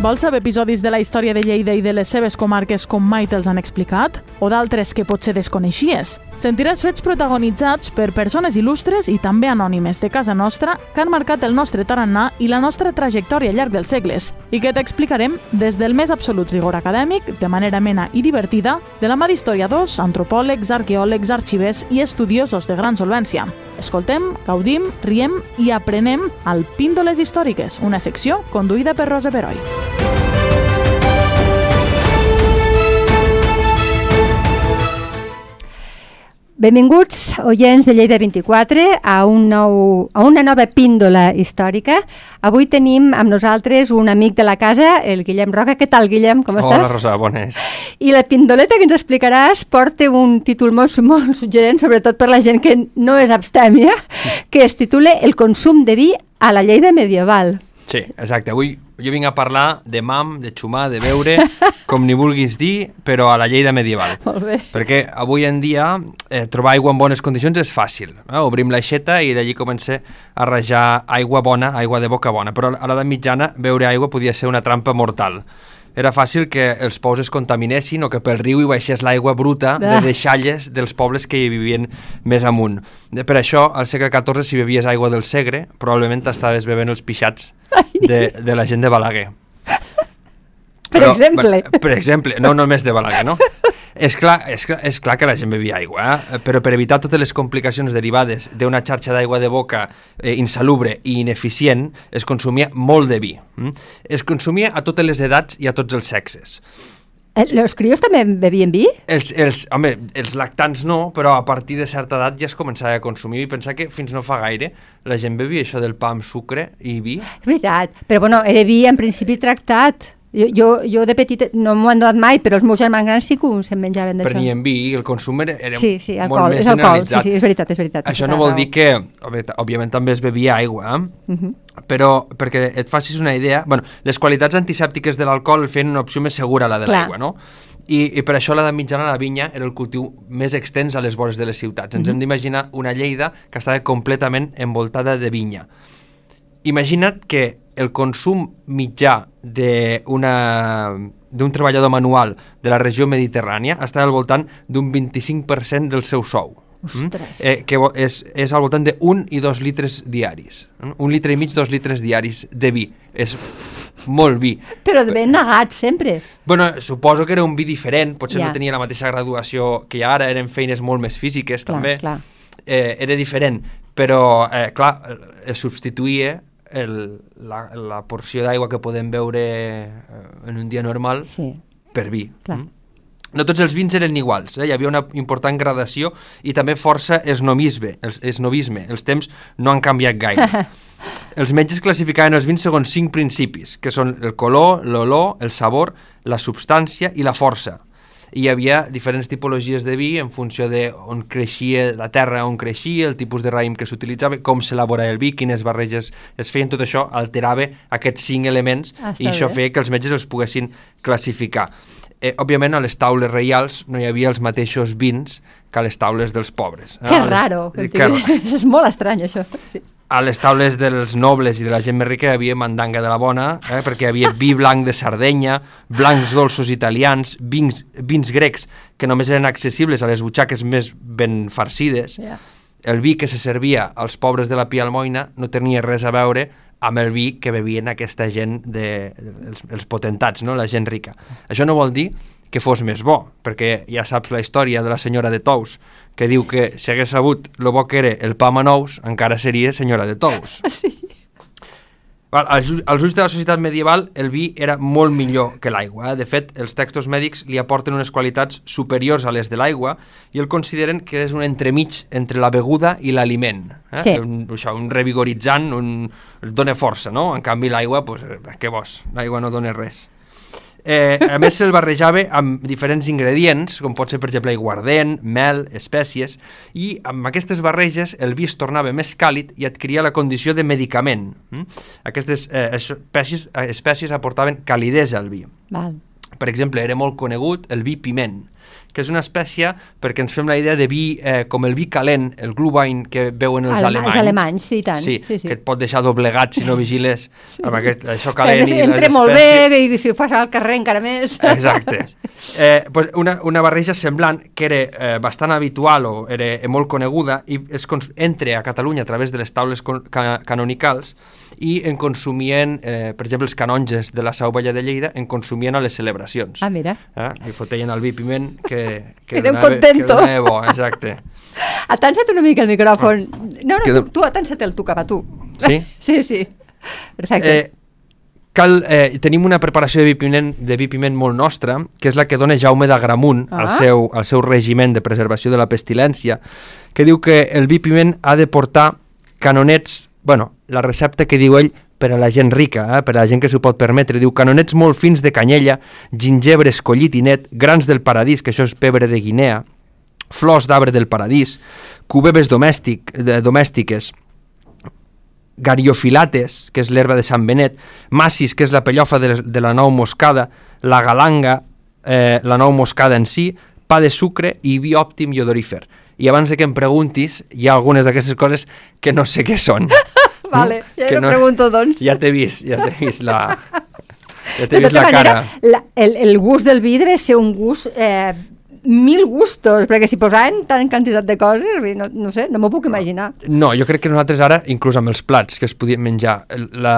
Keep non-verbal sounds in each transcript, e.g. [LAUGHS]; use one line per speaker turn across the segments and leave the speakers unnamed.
Vols saber episodis de la història de Lleida i de les seves comarques com mai te'ls han explicat? O d'altres que potser desconeixies? Sentiràs fets protagonitzats per persones il·lustres i també anònimes de casa nostra que han marcat el nostre tarannà i la nostra trajectòria al llarg dels segles i que t'explicarem des del més absolut rigor acadèmic, de manera amena i divertida, de la mà d'historiadors, antropòlegs, arqueòlegs, arxivers i estudiosos de gran solvència. Escoltem, gaudim, riem i aprenem al Píndoles Històriques, una secció conduïda per Rosa Peroi.
Benvinguts, oients de Lleida 24, a, un nou, a una nova píndola històrica. Avui tenim amb nosaltres un amic de la casa, el Guillem Roca. Què tal, Guillem? Com estàs?
Hola, Rosa, bones.
I la pindoleta que ens explicaràs porta un títol molt, [LAUGHS] molt suggerent, sobretot per la gent que no és abstèmia, que es titula El consum de vi a la Lleida medieval.
Sí, exacte. Avui jo vinc a parlar de mam, de xumar, de beure, [LAUGHS] com ni vulguis dir, però a la Lleida medieval. [LAUGHS]
Molt bé.
Perquè avui en dia eh, trobar aigua en bones condicions és fàcil. Eh? Obrim l'aixeta i d'allí comença a rajar aigua bona, aigua de boca bona. Però a l'edat mitjana beure aigua podia ser una trampa mortal era fàcil que els pous es contaminessin o que pel riu hi baixés l'aigua bruta de
Ah.
deixalles dels pobles que hi vivien més amunt. Per això, al segle XIV, si bevies aigua del Segre, probablement estaves bevent els pixats de, de la gent de Balaguer.
Per exemple.
bueno, Per exemple, no només de Balaguer, no? és, clar, és, clar, és clar que la gent bevia aigua, eh? però per evitar totes les complicacions derivades d'una xarxa d'aigua de boca eh, insalubre i ineficient, es consumia molt de vi. Mm? Es consumia a totes les edats i a tots els sexes.
Eh, Los crios també bevien vi?
Els, els, home, els lactants no, però a partir de certa edat ja es començava a consumir i pensar que fins no fa gaire la gent bevia això del pa amb sucre i vi.
És veritat, però bueno, era vi en principi tractat. Jo, jo, jo de petit no m'ho han donat mai, però els meus germans grans sí que se'n menjaven d'això.
Prenien vi i el consum era, era
Sí, sí,
molt
alcohol,
més
és alcohol, sí,
generalitzat.
sí, és veritat, és veritat.
Això no vol dir que, òbvi- òbviament també es bevia aigua, eh?
Uh -huh.
però perquè et facis una idea, bueno, les qualitats antisèptiques de l'alcohol feien una opció més segura la de l'aigua, no? I, I per això a l'edat mitjana la vinya era el cultiu més extens a les vores de les ciutats. Ens hem d'imaginar una Lleida que estava completament envoltada de vinya. Imagina't que el consum mitjà d'un treballador manual de la regió mediterrània està al voltant d'un 25% del seu sou.
Ostres.
Eh, que és, és al voltant de 1 i 2 litres diaris. Mm? Un litre i mig, dos litres diaris de vi. És molt vi.
Però ben negat, sempre.
Bueno, suposo que era un vi diferent, potser
Ja.
no tenia la mateixa graduació que hi ha ara, eren feines molt més físiques
Clar,
també.
clar.
Eh, era diferent, però eh, clar, es substituïa el, la, la porció d'aigua que podem beure eh, en un dia normal
Sí.
per vi.
Clar.
Mm? No tots els vins eren iguals, eh? hi havia una important gradació i també força esnomisme, el, esnovisme. Els temps no han canviat gaire. [LAUGHS] els metges classificaven els vins segons cinc principis, que són el color, l'olor, el sabor, la substància i la força. I hi havia diferents tipologies de vi en funció de on creixia la terra, on creixia, el tipus de raïm que s'utilitzava, com s'elaborava el vi, quines barreges es feien, tot això alterava aquests cinc elements
Ah, està
i això
bé.
feia que els metges els poguessin classificar. Eh, òbviament, a les taules reials no hi havia els mateixos vins que a les taules dels pobres. eh?
Que
les-
raro.
Que,
Que... [LAUGHS] és molt estrany, això. Sí.
A les taules dels nobles i de la gent més rica hi havia mandanga de la bona, eh? perquè hi havia vi blanc de Sardenya, blancs dolços italians, vins, vins grecs que només eren accessibles a les butxaques més ben farcides.
Ja.
El vi que se servia als pobres de la Pia Almoina no tenia res a veure amb el vi que bevien aquesta gent, de, els, els potentats, no? la gent rica. Això no vol dir que fos més bo, perquè ja saps la història de la senyora de Tous, que diu que si hagués sabut lo bo que era el pa amb nous, encara seria senyora de Tous. [LAUGHS]
Sí.
Val, als, als ulls de la societat medieval, el vi era molt millor que l'aigua. Eh? De fet, els textos mèdics li aporten unes qualitats superiors a les de l'aigua i el consideren que és un entremig entre la beguda i l'aliment. Eh?
Sí.
Un, això, un revigoritzant, un, dona força, no? En canvi, l'aigua, pues, eh, què vols? L'aigua no dona res. Eh, a més, se'l barrejava amb diferents ingredients, com pot ser, per exemple, aiguardent, mel, espècies, i amb aquestes barreges el vi es tornava més càlid i adquiria la condició de medicament. Mm? Aquestes eh, espècies, eh, espècies aportaven calidesa al vi.
Val.
Per exemple, era molt conegut el vi piment, que és una espècie perquè ens fem la idea de vi eh, com el vi calent, el Glühwein que veuen els
Alema-
alemanys.
els alemanys, sí, i tant.
Sí,
Sí, sí.
que et pot deixar doblegat si no vigiles [LAUGHS] sí. amb aquest, això calent i les espècies.
molt bé i si ho fas al carrer encara més. [LAUGHS]
Exacte. Eh, pues una, una barreja semblant que era eh, bastant habitual o era eh, molt coneguda i es entra a Catalunya a través de les taules con ca canonicals i en consumien, eh, per exemple, els canonges de la Sau Valla de Lleida en consumien a les celebracions.
Ah, mira.
Eh? Li foteien el vi piment que, que,
Érem
donava-
contento.
que donava bo, exacte. [LAUGHS]
Atansa't una mica el micròfon. No, no,
Queda-
tu, tu atansa't tu cap a tu.
Sí? [LAUGHS]
Sí, sí. Perfecte.
Eh, cal, eh, tenim una preparació de vi, piment, de vi piment molt nostra, que és la que dona Jaume d'Agramunt
Ah.
al, seu, al seu regiment de preservació de la pestilència, que diu que el vi piment ha de portar canonets, bueno, la recepta que diu ell per a la gent rica, eh, per a la gent que s'ho pot permetre, diu canonets molt fins de canyella, gingebre escollit i net, grans del paradís, que això és pebre de Guinea, flors d'arbre del paradís, cubeves domèstic, de, domèstiques, gariofilates, que és l'herba de Sant Benet, massis, que és la pellofa de, de la nou moscada, la galanga, eh, la nou moscada en si, pa de sucre i vi òptim i odorífer. I abans de que em preguntis, hi ha algunes d'aquestes coses que no sé què són. [LAUGHS] [LAUGHS]
vale, ja
que
no, pregunto, doncs.
Ja t'he vist, ja t'he vist la... Ja t'he vist
tota
la
manera,
cara.
la, el, el gust del vidre és ser un gust... Eh, mil gustos, perquè si posaven tant quantitat de coses, no, no sé, no m'ho puc imaginar.
No, jo crec que nosaltres ara, inclús amb els plats que es podien menjar, el, la,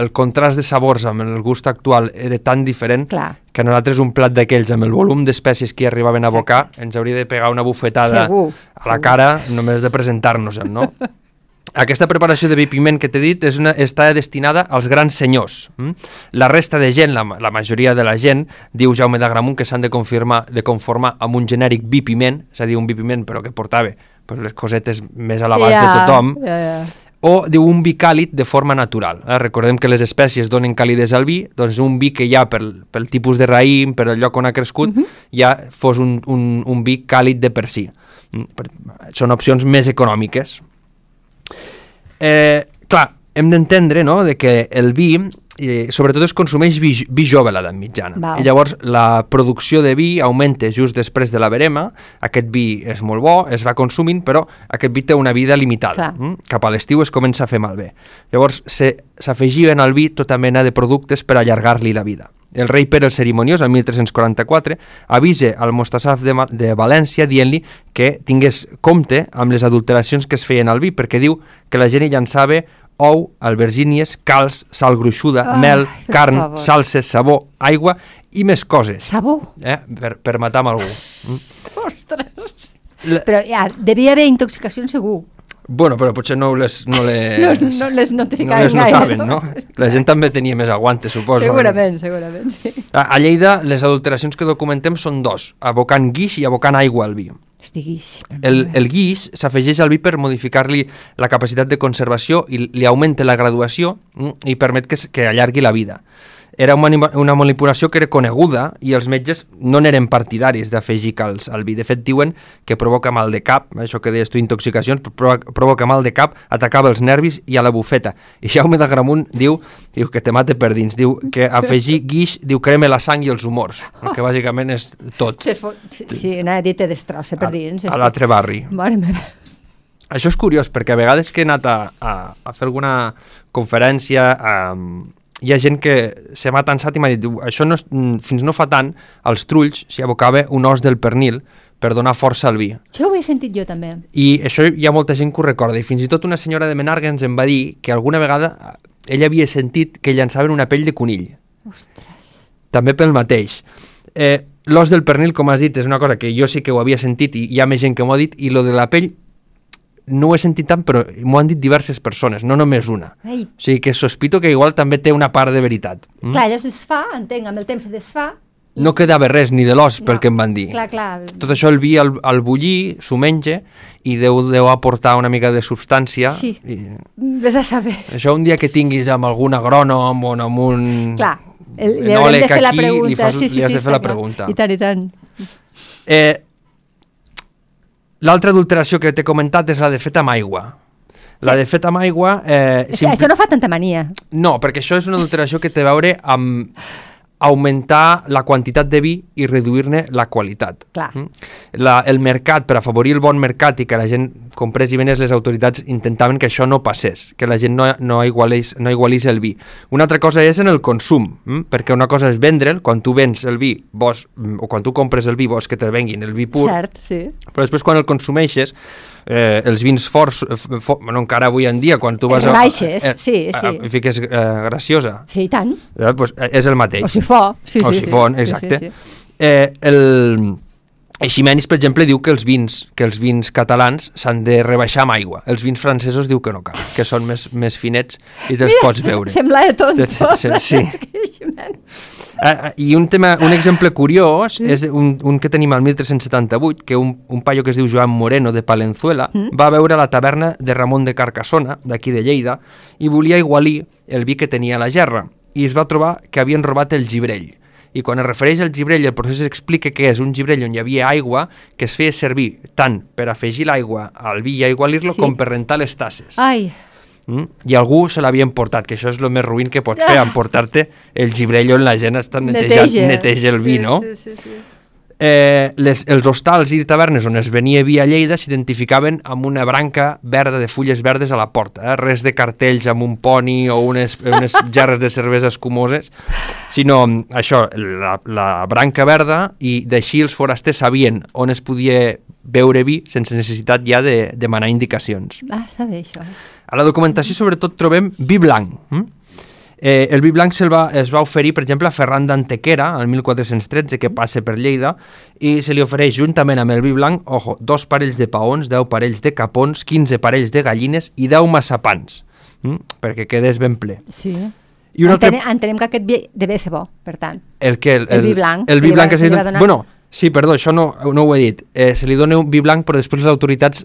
el contrast de sabors amb el gust actual era tan diferent
Clar.
que nosaltres un plat d'aquells amb el volum d'espècies que hi arribaven a abocar ens hauria de pegar una bufetada
Segur,
a la
segur.
cara només de presentar-nos-en, no? [LAUGHS] Aquesta preparació de vi piment que t'he dit és una, està destinada als grans senyors. Mm? La resta de gent, la, la majoria de la gent, diu Jaume d'Agramunt que s'han de, confirmar, de conformar amb un genèric vi piment, és a dir, un vi piment però que portava pues, les cosetes més a l'abast de tothom,
Ja, ja.
o diu un vi càlid de forma natural. Eh? Recordem que les espècies donen calidesa al vi, doncs un vi que ja pel, pel tipus de raïm, per el lloc on ha crescut, ja fos un, un, un vi càlid de per si. Mm, Per, són opcions més econòmiques. Eh, clar, hem d'entendre no, de que el vi eh, sobretot es consumeix vi, vi jove a l'edat mitjana.
Val.
I llavors la producció de vi augmenta just després de la verema, aquest vi és molt bo, es va consumint, però aquest vi té una vida limitada.
Clar.
Mm? Cap a l'estiu es comença a fer malbé. Llavors se- s'afegien al vi tota mena de productes per allargar-li la vida. El rei Pere el Cerimoniós, en 1344, avisa al Mostasaf de, de València dient-li que tingués compte amb les adulteracions que es feien al vi, perquè diu que la gent hi llançava ou, albergínies, calç, sal gruixuda,
Ai,
mel, carn,
favor.
salses, sabó, aigua i més coses,
Sabó?
eh? per, per matar amb algú. Mm. [LAUGHS]
Ostres!
La-
Però ja, devia haver intoxicació segur.
Bueno, però potser no les, no les, [LAUGHS]
No, no les notificaven
no les
gaire,
notaven,
no?
no? [LAUGHS] La gent també tenia més aguante, suposo.
Segurament, segurament, sí.
A, a Lleida, les adulteracions que documentem són dos, abocant guix i abocant aigua al vi.
Hosti, guix.
El, el guix s'afegeix al vi per modificar-li la capacitat de conservació i li augmenta la graduació mm, i permet que, que allargui la vida. Era una, una manipulació que era coneguda i els metges no n'eren partidaris d'afegir calç al vi. De fet, diuen que provoca mal de cap, això que deies tu, intoxicacions, provoca, mal de cap, atacava els nervis i a la bufeta. I Jaume de Gramunt diu, diu que te mate per dins, diu que afegir guix, diu crema la sang i els humors, que bàsicament és tot.
Sí, anava a dir te destrossa per dins.
a
que-
l'altre barri.
Mare meva.
Això és curiós, perquè a vegades que he anat a, a, a fer alguna conferència, um, hi ha gent que se m'ha tensat i m'ha dit, "Diu, això no és, fins no fa tant, als trulls s'hi abocava un os del pernil per donar força al vi.
Això ho he sentit jo també.
I això hi ha molta gent que ho recorda, i fins i tot una senyora de Menàrguens em va dir que alguna vegada ella havia sentit que llançaven una pell de conill
Ostres.
també pel mateix. Eh, L'os del pernil, com has dit, és una cosa que jo sí que ho havia sentit i hi ha més gent que m'ho ha dit, i lo de la pell no ho he sentit tant, però m'ho han dit diverses persones, no només una.
Ai,
O sigui que sospito que igual també té una part de veritat. Mm?
clar, ella es desfà, entenc, amb el temps se desfà. i-
No quedava res ni de l'os pel
No,
que em van dir.
Clar, clar.
Tot això el vi al, al bullir, s'ho menja i deu, deu aportar una mica de substància.
Sí.
I
Vés a saber.
això un dia que tinguis amb algun agrònom o amb un...
Clar, el, li haurem de fer la
aquí, li
pregunta.
fas-
sí, sí,
li has
sí,
de fer la
clar.
pregunta.
I tant, i tant.
Eh, L'altra adulteració que t'he comentat és la de fet amb aigua. La
Sí.
de fet amb aigua... Eh,
Sí, Això no fa tanta mania.
No, perquè això és una adulteració que té a veure amb, augmentar la quantitat de vi i reduir-ne la qualitat.
Clar.
Mm? La, el mercat, per afavorir el bon mercat i que la gent comprés i venés, les autoritats intentaven que això no passés, que la gent no, no, igualés, no igualís el vi. Una altra cosa és en el consum, mm? perquè una cosa és vendre'l, quan tu vens el vi, vols, mm, o quan tu compres el vi, vols que te venguin el vi pur,
Cert, sí.
però després quan el consumeixes, eh, els vins forts, eh, fo, bueno, encara avui en dia, quan tu vas a...
Baixes, sí, sí.
A, fiques eh, graciosa,
Sí, i tant.
eh, pues, eh, és el mateix.
O sifó. Sí,
o
sí,
sifon,
sí.
exacte.
Sí, sí, sí.
Eh, el, Eiximenis, per exemple, diu que els vins que els vins catalans s'han de rebaixar amb aigua. Els vins francesos diu que no cal, que són més, més finets i te'ls pots beure.
Sembla de tonto.
Sí, [LAUGHS] Eh, eh, I un, tema, un exemple curiós és un, un que tenim al 1378, que un, un paio que es diu Joan Moreno de Palenzuela
Mm.
va veure la taverna de Ramon de Carcassona, d'aquí de Lleida, i volia igualir el vi que tenia a la gerra, i es va trobar que havien robat el gibrell. I quan es refereix al gibrell, el procés explica que és un gibrell on hi havia aigua que es feia servir tant per afegir l'aigua al vi i aigualir-lo
Sí.
com per rentar les tasses.
Ai,
Mm? I algú se l'havia emportat, que això és el més ruïn que pots fer, [LAUGHS] emportar-te el gibrell on la gent està netejant, neteja, neteja el vi,
sí,
no?
Sí, sí, sí.
Eh, les, els hostals i tavernes on es venia vi a Lleida s'identificaven amb una branca verda de fulles verdes a la porta, eh? res de cartells amb un poni o unes, unes [LAUGHS] gerres de cervesa escumoses, sinó mm, això, la, la branca verda i d'així els forasters sabien on es podia beure vi sense necessitat ja de demanar indicacions.
Ah, està bé, això.
A la documentació sobretot trobem vi blanc. Hm? Eh, el vi blanc se'l va, es va oferir, per exemple, a Ferran d'Antequera, el 1413, que passa per Lleida, i se li ofereix juntament amb el vi blanc, ojo, dos parells de paons, 10 parells de capons, 15 parells de gallines i 10 massapans, hm? perquè quedés ben ple.
Sí.
I un altre...
Entenem, entenem que aquest vi deve ser bo, per tant.
El, que, el,
el vi blanc,
El
se
vi blanc que
se
se li
va
dona...
donar.
Bueno, sí, perdó, això no, no ho he dit. Eh, se li dona un vi blanc, però després les autoritats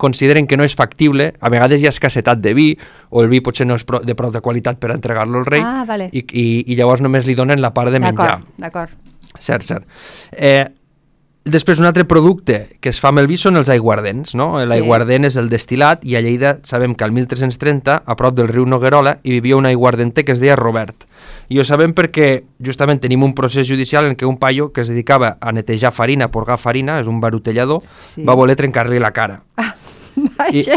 consideren que no és factible, a vegades hi ha escassetat de vi, o el vi potser no és pro, de prou de qualitat per entregar-lo al rei,
Ah, vale.
i, i, i llavors només li donen la part de menjar.
D'acord, d'acord.
Cert, cert. Eh, després, un altre producte que es fa amb el vi són els aiguardents, no? L'aiguardent és el destil·lat i a Lleida sabem que al 1330, a prop del riu Noguerola, hi vivia un aiguardenter que es deia Robert. I ho sabem perquè justament tenim un procés judicial en què un paio que es dedicava a netejar farina, a porgar farina, és un barutellador,
Sí.
va voler trencar-li la cara. I,
Vaja.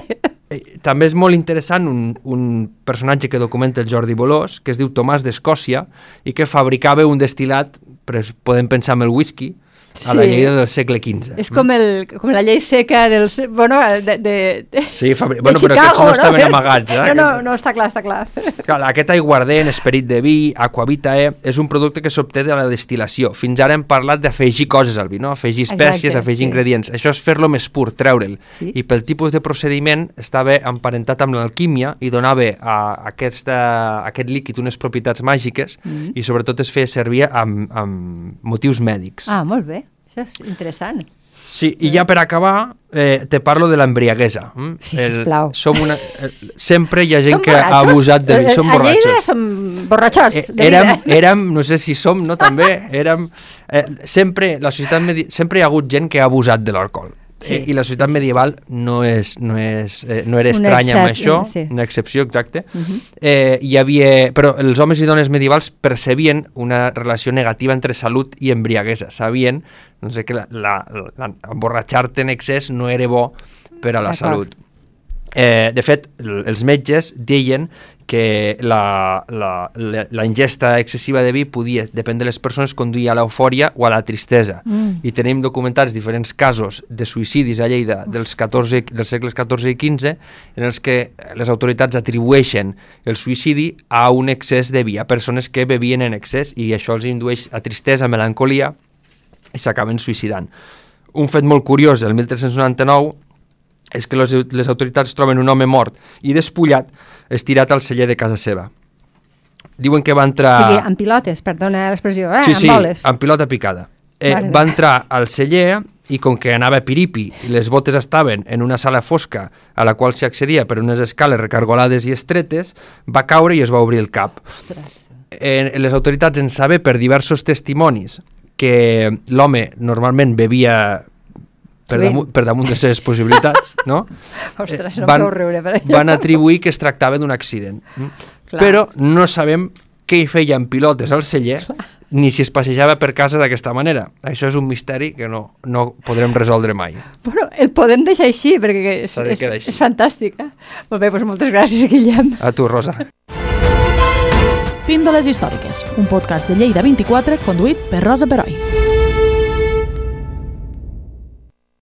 eh, també és molt interessant un, un personatge que documenta el Jordi Bolós, que es diu Tomàs d'Escòcia, i que fabricava un destil·lat, podem pensar en el whisky, a la
Sí.
Lleida del segle XV.
És com, el, com la llei seca del... Bueno, de, de, de,
Sí, fabri...
de
bueno, però aquests
Chicago,
no estaven amagats, eh?
No, no, no, està clar, està clar.
Clar, aquest aiguardent, esperit de vi, aquavitae, és un producte que s'obté de la destil·lació. Fins ara hem parlat d'afegir coses al vi, no? Afegir espècies,
Exacte,
afegir
sí.
ingredients. Això és fer-lo més pur, treure'l.
Sí.
I pel tipus de procediment estava emparentat amb l'alquímia i donava a aquesta, a aquest líquid unes propietats màgiques
Mm.
i sobretot es feia servir amb, amb motius mèdics.
Ah, molt bé. Això és interessant.
Sí, i ja per acabar, eh, te parlo de l'embriaguesa. Mm?
Sí, sisplau.
som una, eh, sempre hi ha gent
Som
que ha
borratxos?
abusat de vi,
Eh,
som
A Lleida
borratxos.
som borratxos.
Eh,
de
érem,
vida.
érem, no sé si som, no també, érem, eh, sempre, la societat sempre hi ha hagut gent que ha abusat de l'alcohol.
Sí.
Eh, I la societat medieval no, és, no, és, eh, no era estranya amb això,
sí.
una excepció, exacte.
Uh -huh.
eh, hi havia, però els homes i dones medievals percebien una relació negativa entre salut i embriaguesa. Sabien no sé, que la, la, la, emborratxar-te en excés no era bo per a la salut. Eh, de fet, els metges deien que la, la, la, la ingesta excessiva de vi podia, depèn de les persones, conduir a l'eufòria o a la tristesa.
Mm.
I tenim documentats diferents casos de suïcidis a Lleida dels, 14, dels segles XIV i XV en els que les autoritats atribueixen el suïcidi a un excés de vi, a persones que bevien en excés i això els indueix a tristesa, melancolia i s'acaben suïcidant. Un fet molt curiós del 1399 és que les, les autoritats troben un home mort i despullat estirat al celler de casa seva. Diuen que va entrar...
O sigui, amb pilotes, perdona l'expressió, eh?
sí,
amb
sí,
boles.
amb pilota picada. Eh,
Vale,
va entrar al celler i com que anava piripi i les botes estaven en una sala fosca a la qual s'hi accedia per unes escales recargolades i estretes, va caure i es va obrir el cap.
Ostres.
Eh, les autoritats en saber per diversos testimonis que l'home normalment bevia per, damunt, per damunt de les possibilitats, [LAUGHS] no?
Ostres,
Eh,
no
van-
riure per això.
Van atribuir que es tractava d'un accident. Mm?
Clar.
Però no sabem què hi feien pilotes al celler ni si es passejava per casa d'aquesta manera. Això és un misteri que no, no podrem resoldre mai.
Bueno, el podem deixar així, perquè és,
de
és,
així.
és fantàstic. Eh? Molt bé, doncs moltes gràcies, Guillem.
A tu, Rosa.
Píndoles històriques, un podcast de Lleida 24 conduït per Rosa Peroi.